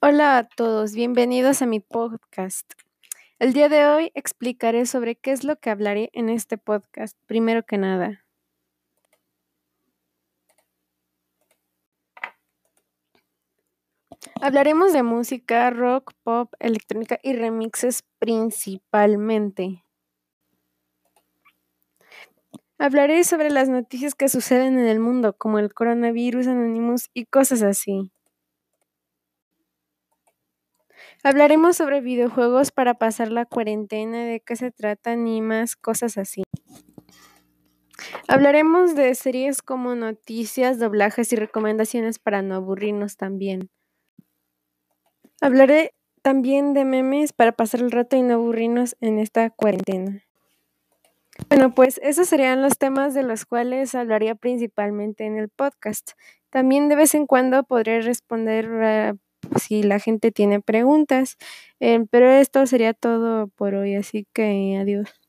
Hola a todos, bienvenidos a mi podcast. El día de hoy explicaré sobre qué es lo que hablaré en este podcast, primero que nada. Hablaremos de música, rock, pop, electrónica y remixes principalmente. Hablaré sobre las noticias que suceden en el mundo, como el coronavirus, Anonymous y cosas así. Hablaremos sobre videojuegos para pasar la cuarentena, de qué se tratan y más cosas así. Hablaremos de series como noticias, doblajes y recomendaciones para no aburrirnos también. Hablaré también de memes para pasar el rato y no aburrirnos en esta cuarentena. Bueno, pues esos serían los temas de los cuales hablaría principalmente en el podcast. También de vez en cuando podré responder si la gente tiene preguntas, eh, pero esto sería todo por hoy, así que adiós.